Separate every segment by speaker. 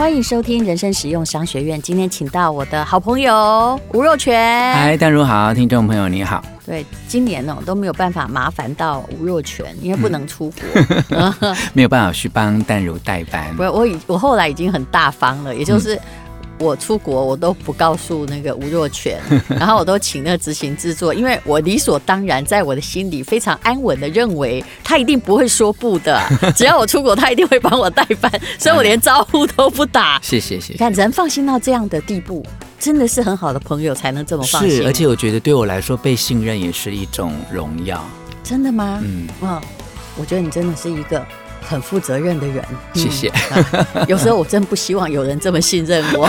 Speaker 1: 欢迎收听人生实用商学院。今天请到我的好朋友吴若权。
Speaker 2: 嗨，淡如好，听众朋友你好。
Speaker 1: 对，今年呢都没有办法麻烦到吴若权，因为不能出国，
Speaker 2: 嗯、没有办法去帮淡如代班。
Speaker 1: 不是，我已我后来已经很大方了，也就是。嗯我出国，我都不告诉那个吴若权，然后我都请那个执行制作，因为我理所当然在我的心里非常安稳的认为他一定不会说不的，只要我出国，他一定会帮我代班，所以我连招呼都不打。
Speaker 2: 谢谢谢谢。
Speaker 1: 看人放心到这样的地步，真的是很好的朋友才能这么放心。
Speaker 2: 是，而且我觉得对我来说被信任也是一种荣耀。
Speaker 1: 真的吗？
Speaker 2: 嗯，
Speaker 1: 哦，我觉得你真的是一个。很负责任的人，
Speaker 2: 谢谢。
Speaker 1: 嗯、有时候我真不希望有人这么信任我，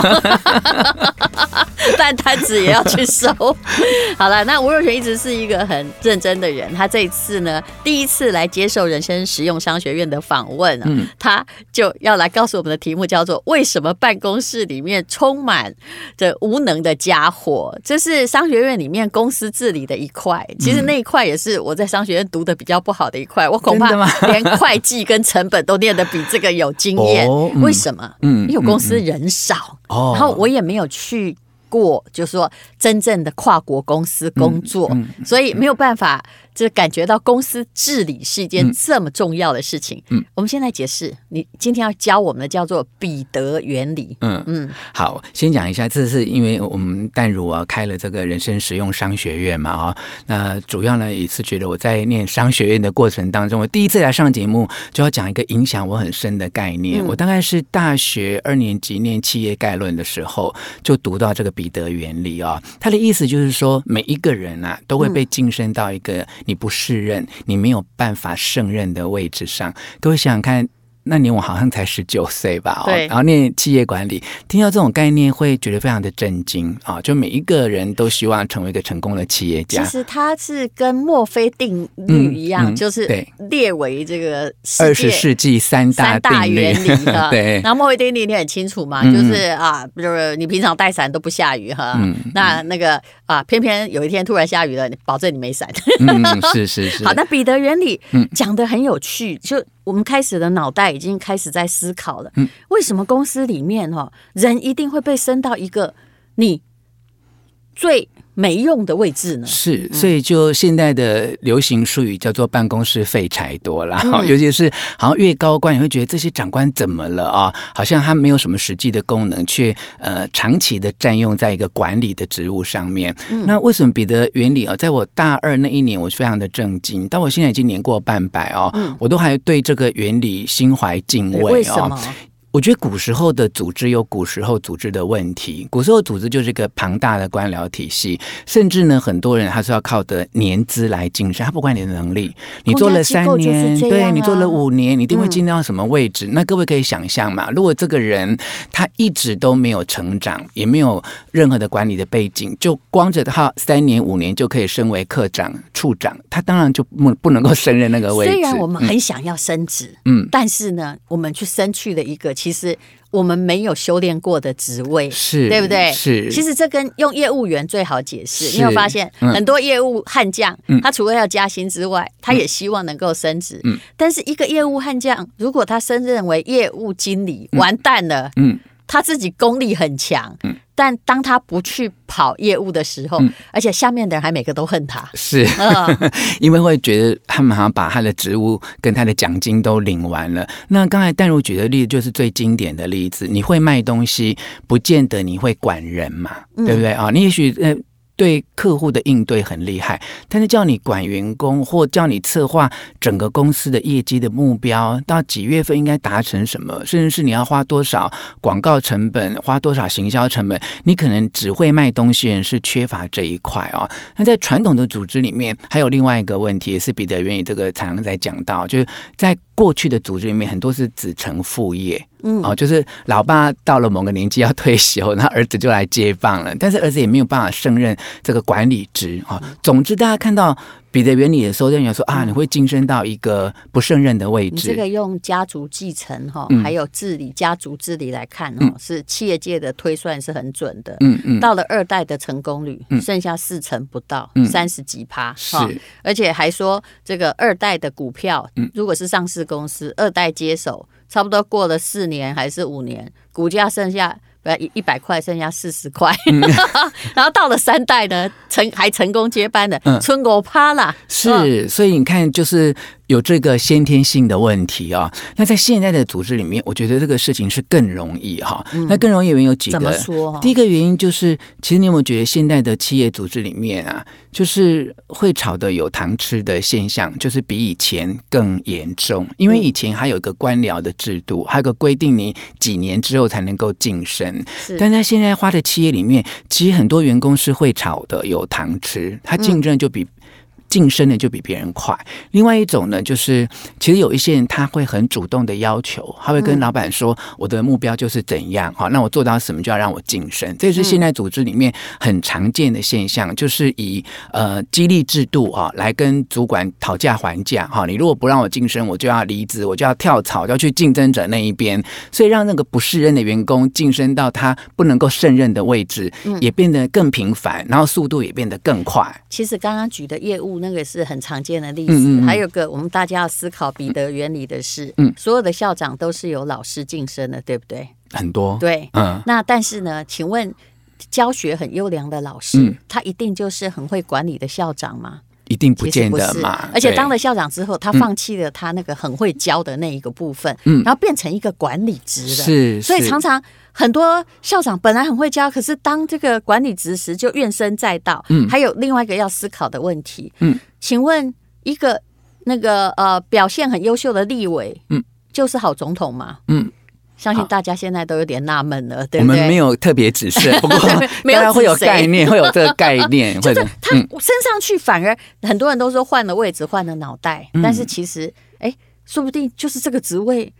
Speaker 1: 但摊子也要去收。好了，那吴若权一直是一个很认真的人。他这一次呢，第一次来接受人生实用商学院的访问，嗯，他就要来告诉我们的题目叫做“为什么办公室里面充满着无能的家伙”。这是商学院里面公司治理的一块。其实那一块也是我在商学院读的比较不好的一块。我恐怕连会计跟成本都念得比这个有经验，哦嗯、为什么？嗯，因为公司人少，嗯、然后我也没有去过，就是说真正的跨国公司工作，所以没有办法。就感觉到公司治理是一件这么重要的事情。嗯，我们现在解释，你今天要教我们的叫做彼得原理。
Speaker 2: 嗯嗯，好，先讲一下，这是因为我们淡如啊开了这个人生实用商学院嘛啊，那主要呢也是觉得我在念商学院的过程当中，我第一次来上节目就要讲一个影响我很深的概念。嗯、我大概是大学二年级念企业概论的时候，就读到这个彼得原理啊，他的意思就是说，每一个人啊都会被晋升到一个。你不适任，你没有办法胜任的位置上，各位想想看。那年我好像才十九岁吧，对，然后念企业管理，听到这种概念会觉得非常的震惊啊！就每一个人都希望成为一个成功的企业家。
Speaker 1: 其实它是跟墨菲定律一样，嗯嗯、就是列为这个
Speaker 2: 二十世纪三大
Speaker 1: 大原理的。
Speaker 2: 对，
Speaker 1: 然后墨菲定律你很清楚嘛，就是啊，就是你平常带伞都不下雨哈，嗯、那那个啊，偏偏有一天突然下雨了，你保证你没伞。
Speaker 2: 嗯，是是是。
Speaker 1: 好，那彼得原理讲的很有趣，就。我们开始的脑袋已经开始在思考了，为什么公司里面哈人一定会被升到一个你最没用的位置呢？
Speaker 2: 是，所以就现在的流行术语叫做办公室废柴多了，嗯、尤其是好像越高官，你会觉得这些长官怎么了啊？好像他没有什么实际的功能，却呃长期的占用在一个管理的职务上面。嗯、那为什么彼得原理啊？在我大二那一年，我是非常的震惊，但我现在已经年过半百哦，嗯、我都还对这个原理心怀敬畏哦。我觉得古时候的组织有古时候组织的问题，古时候组织就是一个庞大的官僚体系，甚至呢，很多人他是要靠的年资来晋升，他不管你的能力，你做了三年，啊、对你做了五年，你一定会进到什么位置？嗯、那各位可以想象嘛，如果这个人他一直都没有成长，也没有任何的管理的背景，就光着他三年五年就可以升为科长、处长，他当然就不不能够胜任那个位置。
Speaker 1: 虽然我们很想要升职，嗯，但是呢，我们去升去了一个。其实我们没有修炼过的职位，
Speaker 2: 是
Speaker 1: 对不对？
Speaker 2: 是。
Speaker 1: 其实这跟用业务员最好解释。你有发现，嗯、很多业务悍将，嗯、他除了要加薪之外，他也希望能够升职。嗯。但是一个业务悍将，如果他升任为业务经理，嗯、完蛋了。嗯。他自己功力很强，嗯。但当他不去跑业务的时候，嗯、而且下面的人还每个都恨他，
Speaker 2: 是，嗯、因为会觉得他们好像把他的职务跟他的奖金都领完了。那刚才淡如举的例子就是最经典的例子，你会卖东西，不见得你会管人嘛，嗯、对不对啊？你也许呃。对客户的应对很厉害，但是叫你管员工或叫你策划整个公司的业绩的目标，到几月份应该达成什么，甚至是你要花多少广告成本，花多少行销成本，你可能只会卖东西是缺乏这一块哦。那在传统的组织里面，还有另外一个问题，也是彼得原理这个常常在讲到，就是在。过去的组织里面很多是子承父业，嗯，哦，就是老爸到了某个年纪要退休，那儿子就来接棒了，但是儿子也没有办法胜任这个管理职啊。总之，大家看到。彼得原理的时候，人家说啊，你会晋升到一个不胜任的位置。
Speaker 1: 你这个用家族继承哈，还有治理家族治理来看哈，是企业界的推算是很准的。嗯嗯。到了二代的成功率，剩下四成不到，三十几趴。是。而且还说这个二代的股票，如果是上市公司，二代接手。差不多过了四年还是五年，股价剩下。不要一一百块，剩下四十块，嗯、然后到了三代呢，成还成功接班的，春狗趴啦。
Speaker 2: 是，所以你看，就是。有这个先天性的问题啊，那在现在的组织里面，我觉得这个事情是更容易哈。那更容易原因有几个？
Speaker 1: 怎么说？
Speaker 2: 第一个原因就是，其实你有没有觉得现在的企业组织里面啊，就是会炒的有糖吃的现象，就是比以前更严重。因为以前还有一个官僚的制度，还有个规定，你几年之后才能够晋升。但在现在花的企业里面，其实很多员工是会炒的有糖吃，他竞争就比。晋升的就比别人快。另外一种呢，就是其实有一些人他会很主动的要求，他会跟老板说：“我的目标就是怎样，好，那我做到什么就要让我晋升。”这是现在组织里面很常见的现象，就是以呃激励制度啊来跟主管讨价还价。哈，你如果不让我晋升，我就要离职，我就要跳槽，要去竞争者那一边，所以让那个不适任的员工晋升到他不能够胜任的位置，也变得更频繁，然后速度也变得更快。
Speaker 1: 其实刚刚举的业务。那个是很常见的例子，嗯嗯嗯，还有个我们大家要思考彼得原理的是，嗯，所有的校长都是由老师晋升的，对不对？
Speaker 2: 很多，
Speaker 1: 对，嗯。那但是呢，请问教学很优良的老师，嗯，他一定就是很会管理的校长吗？
Speaker 2: 一定不见得嘛。
Speaker 1: 而且当了校长之后，他放弃了他那个很会教的那一个部分，嗯，然后变成一个管理职的，
Speaker 2: 是，
Speaker 1: 所以常常。很多校长本来很会教，可是当这个管理职时就怨声载道。嗯，还有另外一个要思考的问题。嗯，请问一个那个呃表现很优秀的立委，嗯，就是好总统吗？嗯，相信大家现在都有点纳闷了，对不对？
Speaker 2: 我们没有特别指示，不过 没有会有概念，会有这个概念，
Speaker 1: 就是他升上去，反而很多人都说换了位置，换了脑袋，但是其实哎，说不定就是这个职位。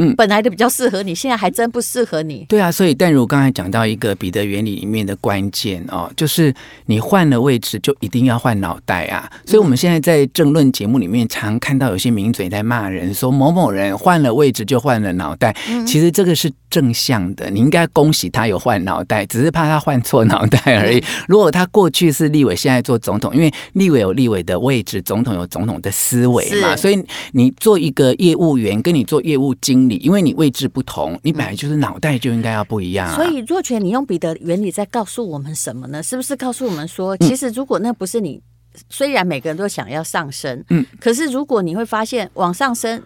Speaker 1: 嗯，本来的比较适合你，现在还真不适合你。
Speaker 2: 对啊，所以但如刚才讲到一个彼得原理里面的关键哦，就是你换了位置就一定要换脑袋啊。所以我们现在在政论节目里面常看到有些名嘴在骂人，说某某人换了位置就换了脑袋。其实这个是正向的，你应该恭喜他有换脑袋，只是怕他换错脑袋而已。如果他过去是立委，现在做总统，因为立委有立委的位置，总统有总统的思维嘛，所以你做一个业务员，跟你做业务经理。因为你位置不同，你本来就是脑袋就应该要不一样啊。
Speaker 1: 所以若泉，你用彼得原理在告诉我们什么呢？是不是告诉我们说，其实如果那不是你，虽然每个人都想要上升，嗯，可是如果你会发现往上升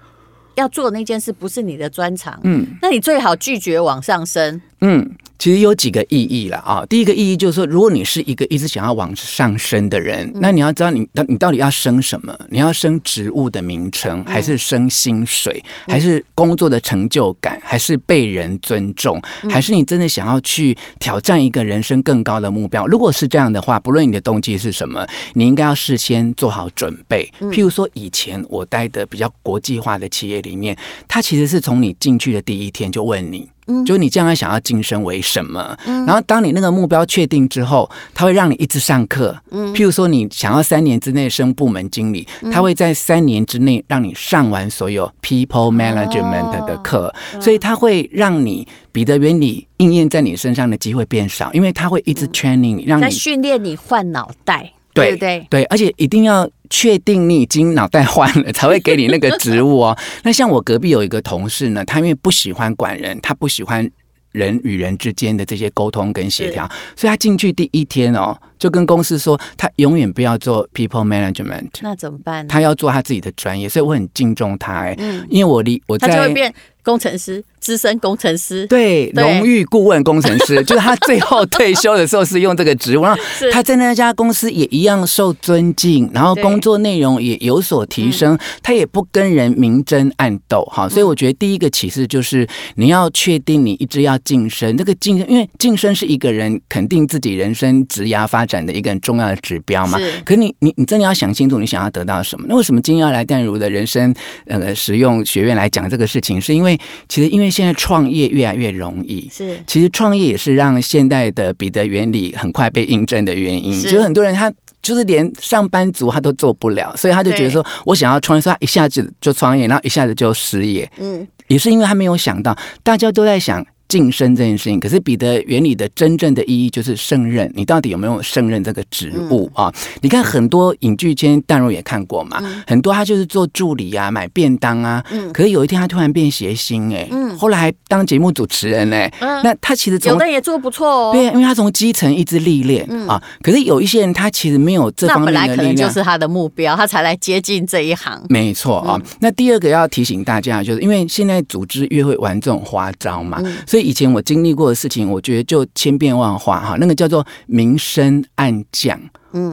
Speaker 1: 要做那件事不是你的专长，嗯，那你最好拒绝往上升，
Speaker 2: 嗯。其实有几个意义了啊。第一个意义就是说，如果你是一个一直想要往上升的人，那你要知道你，你你到底要升什么？你要升职务的名称，还是升薪水，还是工作的成就感，还是被人尊重，还是你真的想要去挑战一个人生更高的目标？如果是这样的话，不论你的动机是什么，你应该要事先做好准备。譬如说，以前我待的比较国际化的企业里面，他其实是从你进去的第一天就问你。就你将来想要晋升为什么？然后当你那个目标确定之后，他会让你一直上课。嗯。譬如说你想要三年之内升部门经理，他会在三年之内让你上完所有 people management 的课，所以他会让你彼得原理应验在你身上的机会变少，因为他会一直 training 你，让你
Speaker 1: 训练你换脑袋。
Speaker 2: 对对对，对，而且一定要确定你已经脑袋换了，才会给你那个职务哦。那像我隔壁有一个同事呢，他因为不喜欢管人，他不喜欢人与人之间的这些沟通跟协调，所以他进去第一天哦，就跟公司说，他永远不要做 people management。
Speaker 1: 那怎么办？
Speaker 2: 他要做他自己的专业，所以我很敬重他哎，嗯，因为我离我在
Speaker 1: 他就会变工程师。资深工程师，
Speaker 2: 对，荣誉顾问工程师，就是他最后退休的时候是用这个职务，然后他在那家公司也一样受尊敬，然后工作内容也有所提升，他也不跟人明争暗斗，哈，所以我觉得第一个启示就是你要确定你一直要晋升，这个晋升，因为晋升是一个人肯定自己人生职涯发展的一个很重要的指标嘛。可是你你你真的要想清楚，你想要得到什么？那为什么今天要来淡如的人生呃实用学院来讲这个事情？是因为其实因为。现在创业越来越容易，是其实创业也是让现代的彼得原理很快被印证的原因。是，就很多人他就是连上班族他都做不了，所以他就觉得说我想要创业，所以他一下子就创业，然后一下子就失业。嗯，也是因为他没有想到，大家都在想。晋升这件事情。可是彼得原理的真正的意义就是胜任。你到底有没有胜任这个职务啊？你看很多影剧圈，淡如也看过嘛，很多他就是做助理啊，买便当啊。嗯可是有一天他突然变谐星哎，后来还当节目主持人哎。那他其实
Speaker 1: 有的也做不错哦。
Speaker 2: 对，因为他从基层一直历练啊。可是有一些人他其实没有这方面的力量，
Speaker 1: 那本来可能就是他的目标，他才来接近这一行。
Speaker 2: 没错啊。那第二个要提醒大家，就是因为现在组织越会玩这种花招嘛，所以以前我经历过的事情，我觉得就千变万化哈。那个叫做明升暗降。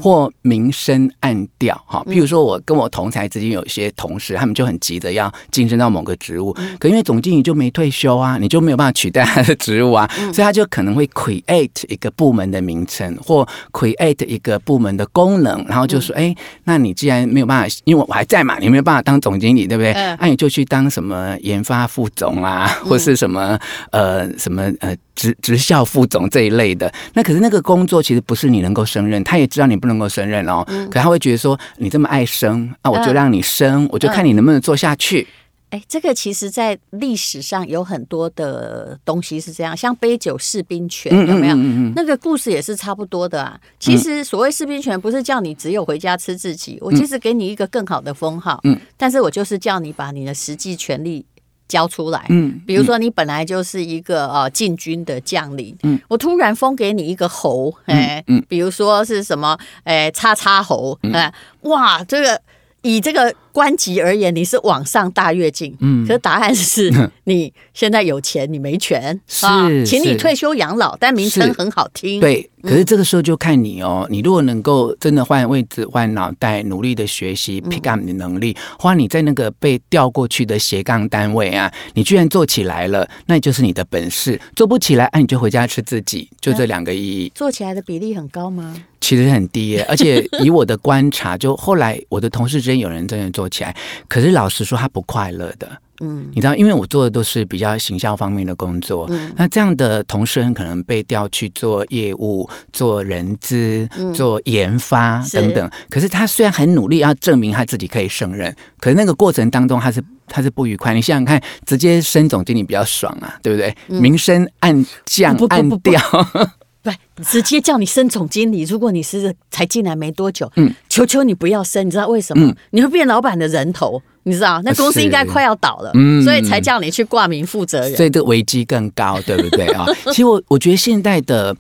Speaker 2: 或明升暗调，哈，譬如说我跟我同才之间有一些同事，他们就很急着要晋升到某个职务，可因为总经理就没退休啊，你就没有办法取代他的职务啊，所以他就可能会 create 一个部门的名称或 create 一个部门的功能，然后就说，哎，那你既然没有办法，因为我还在嘛，你没有办法当总经理，对不对？那你就去当什么研发副总啊，或是什么呃什么呃。职职校副总这一类的，那可是那个工作其实不是你能够胜任，他也知道你不能够胜任哦。嗯、可他会觉得说，你这么爱生啊，我就让你生，嗯、我就看你能不能做下去。
Speaker 1: 哎、欸，这个其实在历史上有很多的东西是这样，像杯酒释兵权有没有？嗯嗯嗯嗯、那个故事也是差不多的啊。其实所谓释兵权，不是叫你只有回家吃自己，我其实给你一个更好的封号，嗯，但是我就是叫你把你的实际权利。交出来，嗯，比如说你本来就是一个呃禁军的将领，嗯，我突然封给你一个侯，哎，嗯，比如说是什么，哎，叉叉侯，哎，哇，这个以这个。官级而言，你是往上大跃进，嗯，可是答案是 你现在有钱，你没权，是，请你退休养老，但名称很好听，
Speaker 2: 对。可是这个时候就看你哦，你如果能够真的换位置、换脑袋，努力的学习，pick up 你的能力，或你在那个被调过去的斜杠单位啊，你居然做起来了，那就是你的本事；做不起来，哎，你就回家吃自己，就这两个意义。
Speaker 1: 做起来的比例很高吗？
Speaker 2: 其实很低耶，而且以我的观察，就后来我的同事之间有人真的做起来，可是老实说，他不快乐的。嗯，你知道，因为我做的都是比较行销方面的工作，嗯，那这样的同事很可能被调去做业务、做人资、做研发等等。可是他虽然很努力要证明他自己可以胜任，可是那个过程当中他是他是不愉快。你想想看，直接升总经理比较爽啊，对不对？明升暗降暗调。
Speaker 1: 对，直接叫你升总经理。如果你是才进来没多久，嗯，求求你不要升，你知道为什么？嗯，你会变老板的人头，你知道？那公司应该快要倒了，嗯，所以才叫你去挂名负责人，
Speaker 2: 所以这危机更高，对不对啊？其实我我觉得现在的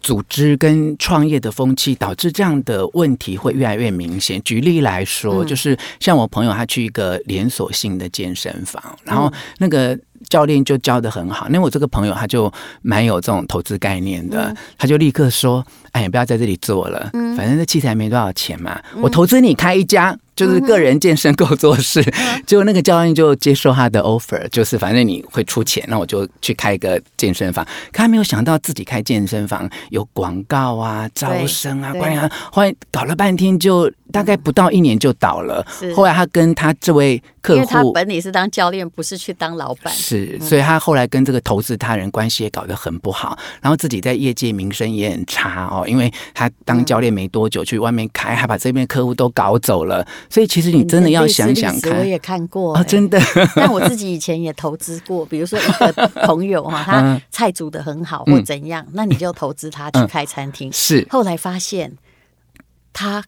Speaker 2: 组织跟创业的风气，导致这样的问题会越来越明显。举例来说，就是像我朋友他去一个连锁性的健身房，然后那个。教练就教得很好，那我这个朋友他就蛮有这种投资概念的，嗯、他就立刻说：“哎，不要在这里做了，嗯、反正这器材没多少钱嘛，嗯、我投资你开一家。”就是个人健身工作室，结果那个教练就接受他的 offer，就是反正你会出钱，那我就去开一个健身房。可他没有想到自己开健身房有广告啊、招生啊、关于他，后来搞了半天，就大概不到一年就倒了。后来他跟他这位客户，因为
Speaker 1: 他本领是当教练，不是去当老板，
Speaker 2: 是，所以他后来跟这个投资他人关系也搞得很不好，然后自己在业界名声也很差哦，因为他当教练没多久去外面开，还把这边客户都搞走了。所以其实你真的要想想看，
Speaker 1: 我也看过真的。但我自己以前也投资过，比如说一个朋友哈，他菜煮的很好或怎样，嗯、那你就投资他去开餐厅。是，后来发现他。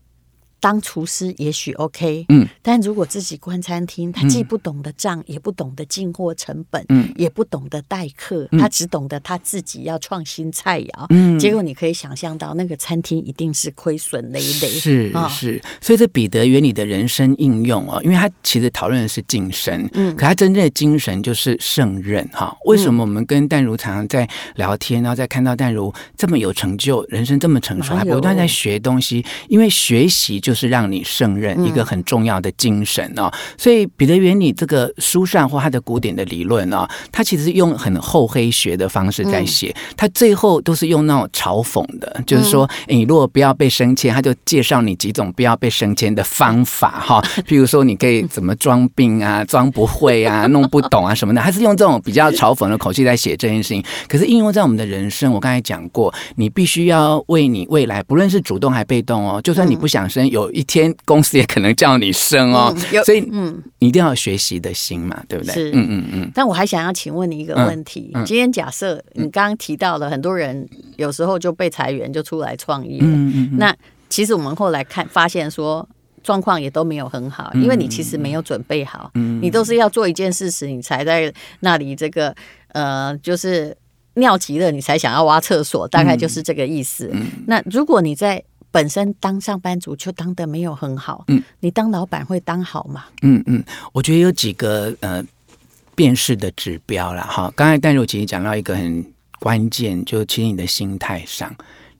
Speaker 1: 当厨师也许 OK，嗯，但如果自己关餐厅，他既不懂得账，也不懂得进货成本，嗯，也不懂得待客，他只懂得他自己要创新菜肴，嗯，结果你可以想象到那个餐厅一定是亏损累累，
Speaker 2: 是是，所以这彼得原理的人生应用哦，因为他其实讨论的是晋升，嗯，可他真正的精神就是胜任哈。为什么我们跟淡如常常在聊天，然后再看到淡如这么有成就，人生这么成熟，还不断在学东西，因为学习就。就是让你胜任一个很重要的精神哦，所以彼得原理这个书上或他的古典的理论啊，他其实是用很厚黑学的方式在写，他最后都是用那种嘲讽的，就是说，你如果不要被升迁，他就介绍你几种不要被升迁的方法哈，譬如说你可以怎么装病啊、装不会啊、弄不懂啊什么的，他是用这种比较嘲讽的口气在写这件事情。可是应用在我们的人生，我刚才讲过，你必须要为你未来，不论是主动还被动哦，就算你不想升有。有一天公司也可能叫你升哦。
Speaker 1: 嗯、
Speaker 2: 所以嗯，你一定要有学习的心嘛，对不对？
Speaker 1: 是，
Speaker 2: 嗯嗯嗯。
Speaker 1: 但我还想要请问你一个问题：嗯嗯、今天假设你刚刚提到了很多人有时候就被裁员就出来创业，嗯嗯嗯，那其实我们后来看发现说。状况也都没有很好，因为你其实没有准备好，嗯、你都是要做一件事时，你才在那里这个呃，就是尿急了，你才想要挖厕所，大概就是这个意思。嗯、那如果你在本身当上班族就当的没有很好，嗯、你当老板会当好吗？
Speaker 2: 嗯嗯，我觉得有几个呃辨识的指标了哈。刚才戴茹其实讲到一个很关键，就其实你的心态上。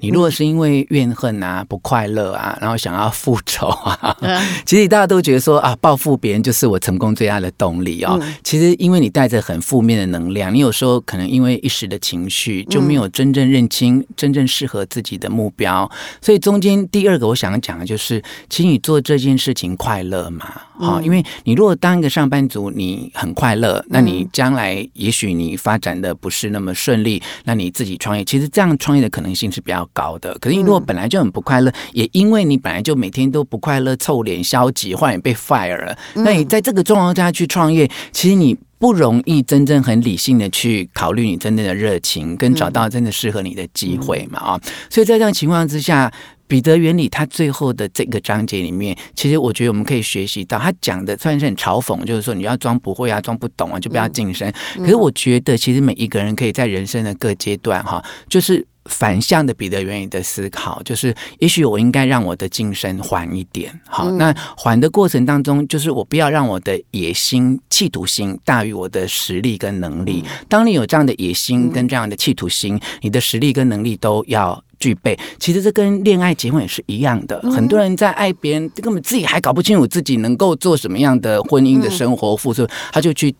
Speaker 2: 你如果是因为怨恨啊、不快乐啊，然后想要复仇啊，其实大家都觉得说啊，报复别人就是我成功最大的动力哦。其实因为你带着很负面的能量，你有时候可能因为一时的情绪，就没有真正认清真正适合自己的目标。所以中间第二个我想要讲的就是，其实你做这件事情快乐嘛？好，因为你如果当一个上班族，你很快乐，那你将来也许你发展的不是那么顺利，那你自己创业，其实这样创业的可能性是比较高的，可是你如果本来就很不快乐，嗯、也因为你本来就每天都不快乐、臭脸、消极，或者被 fire 了，那你在这个状况下去创业，其实你不容易真正很理性的去考虑你真正的热情，跟找到真的适合你的机会嘛啊，所以在这样情况之下。彼得原理，他最后的这个章节里面，其实我觉得我们可以学习到，他讲的算是很嘲讽，就是说你要装不会啊，装不懂啊，就不要晋升。可是我觉得，其实每一个人可以在人生的各阶段，哈，就是反向的彼得原理的思考，就是也许我应该让我的晋升缓一点，好，那缓的过程当中，就是我不要让我的野心、企图心大于我的实力跟能力。当你有这样的野心跟这样的企图心，你的实力跟能力都要。具备，其实这跟恋爱结婚也是一样的。很多人在爱别人，根本自己还搞不清楚自己能够做什么样的婚姻的生活付出，他就去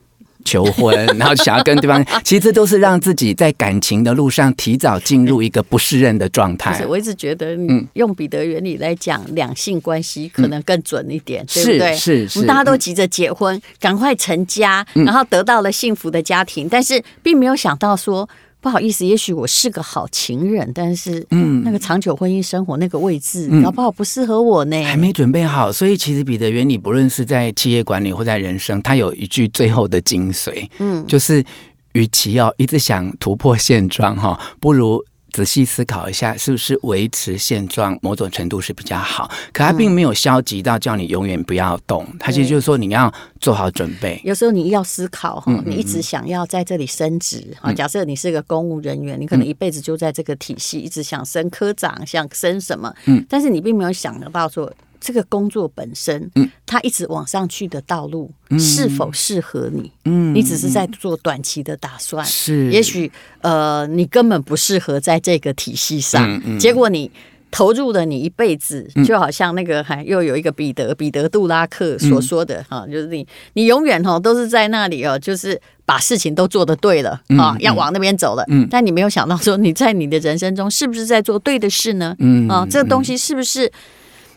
Speaker 2: 求婚，然后想要跟对方。其实这都是让自己在感情的路上提早进入一个不适任的状态。
Speaker 1: 我一直觉得，嗯，用彼得原理来讲两性关系可能更准一点，对不对？
Speaker 2: 是是，
Speaker 1: 我们大家都急着结婚，赶快成家，然后得到了幸福的家庭，但是并没有想到说。不好意思，也许我是个好情人，但是嗯，那个长久婚姻生活那个位置，搞不好不适合我呢，
Speaker 2: 还没准备好。所以其实彼得原理，不论是在企业管理或在人生，它有一句最后的精髓，嗯，就是与其要一直想突破现状哈，不如。仔细思考一下，是不是维持现状某种程度是比较好？可他并没有消极到叫你永远不要动，他其实就是说你要做好准备。
Speaker 1: 有时候你要思考哈，你一直想要在这里升职哈。假设你是个公务人员，你可能一辈子就在这个体系，一直想升科长，想升什么？嗯，但是你并没有想得到说。这个工作本身，嗯，它一直往上去的道路是否适合你？嗯，你只是在做短期的打算，是，也许呃，你根本不适合在这个体系上，嗯嗯，结果你投入了你一辈子，就好像那个还又有一个彼得彼得杜拉克所说的哈，就是你你永远哈都是在那里哦，就是把事情都做得对了啊，要往那边走了，嗯，但你没有想到说你在你的人生中是不是在做对的事呢？嗯啊，这个东西是不是？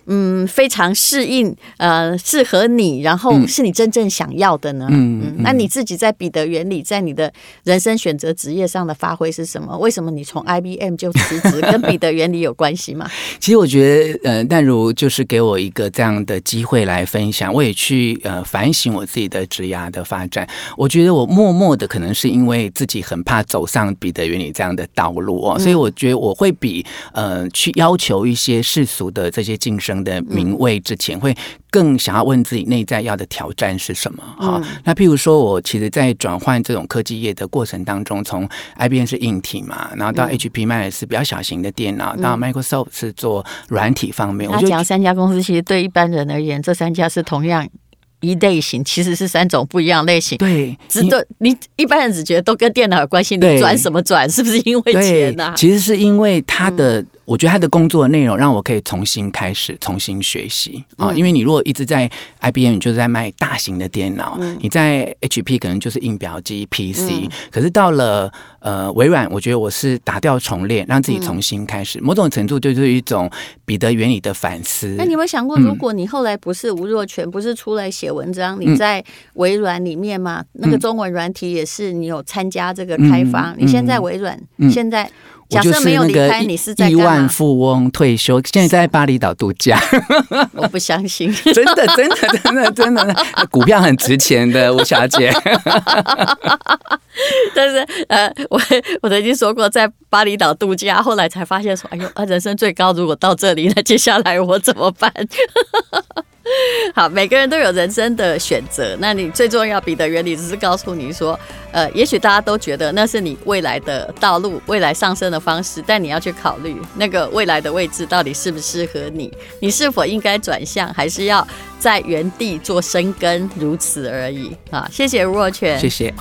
Speaker 1: 嗯，非常适应，呃，适合你，然后是你真正想要的呢？嗯，嗯，那你自己在彼得原理，在你的人生选择职业上的发挥是什么？为什么你从 IBM 就辞职，跟彼得原理有关系吗？
Speaker 2: 其实我觉得，呃，淡如就是给我一个这样的机会来分享，我也去呃反省我自己的职涯的发展。我觉得我默默的可能是因为自己很怕走上彼得原理这样的道路哦，所以我觉得我会比呃去要求一些世俗的这些晋升的名位之前，会更想要问自己内在要的挑战是什么？哈，那譬如说，我其实，在转换这种科技业的过程当中，从 IBM 是硬体嘛，然后到 HP 卖的是比较小型的电脑，到 Microsoft 是做软体方面。我觉得
Speaker 1: 三家公司其实对一般人而言，这三家是同样一类型，其实是三种不一样类型。对，只对你一般人只觉得都跟电脑有关系，你转什么转？是不是因为钱呢？
Speaker 2: 其实是因为它的。我觉得他的工作内容让我可以重新开始，重新学习啊！因为你如果一直在 IBM，你就是在卖大型的电脑；你在 HP 可能就是印表机、PC。可是到了呃微软，我觉得我是打掉重练，让自己重新开始。某种程度就是一种彼得原理的反思。
Speaker 1: 那你有没有想过，如果你后来不是吴若权，不是出来写文章，你在微软里面嘛？那个中文软体也是你有参加这个开发。你现在微软现在。
Speaker 2: 我就是那个亿万富翁退休，现在在巴厘岛度假。
Speaker 1: 我不相信，
Speaker 2: 真的，真的，真的，真的，股票很值钱的，吴小姐。
Speaker 1: 但是，呃，我我曾经说过，在巴厘岛度假，后来才发现说，哎呦，人生最高如果到这里，那接下来我怎么办？好，每个人都有人生的选择。那你最重要，比的原理只是告诉你说，呃，也许大家都觉得那是你未来的道路，未来上升的方式，但你要去考虑那个未来的位置到底适不适合你，你是否应该转向，还是要在原地做深耕，如此而已。啊，谢谢吴若泉，
Speaker 2: 谢谢。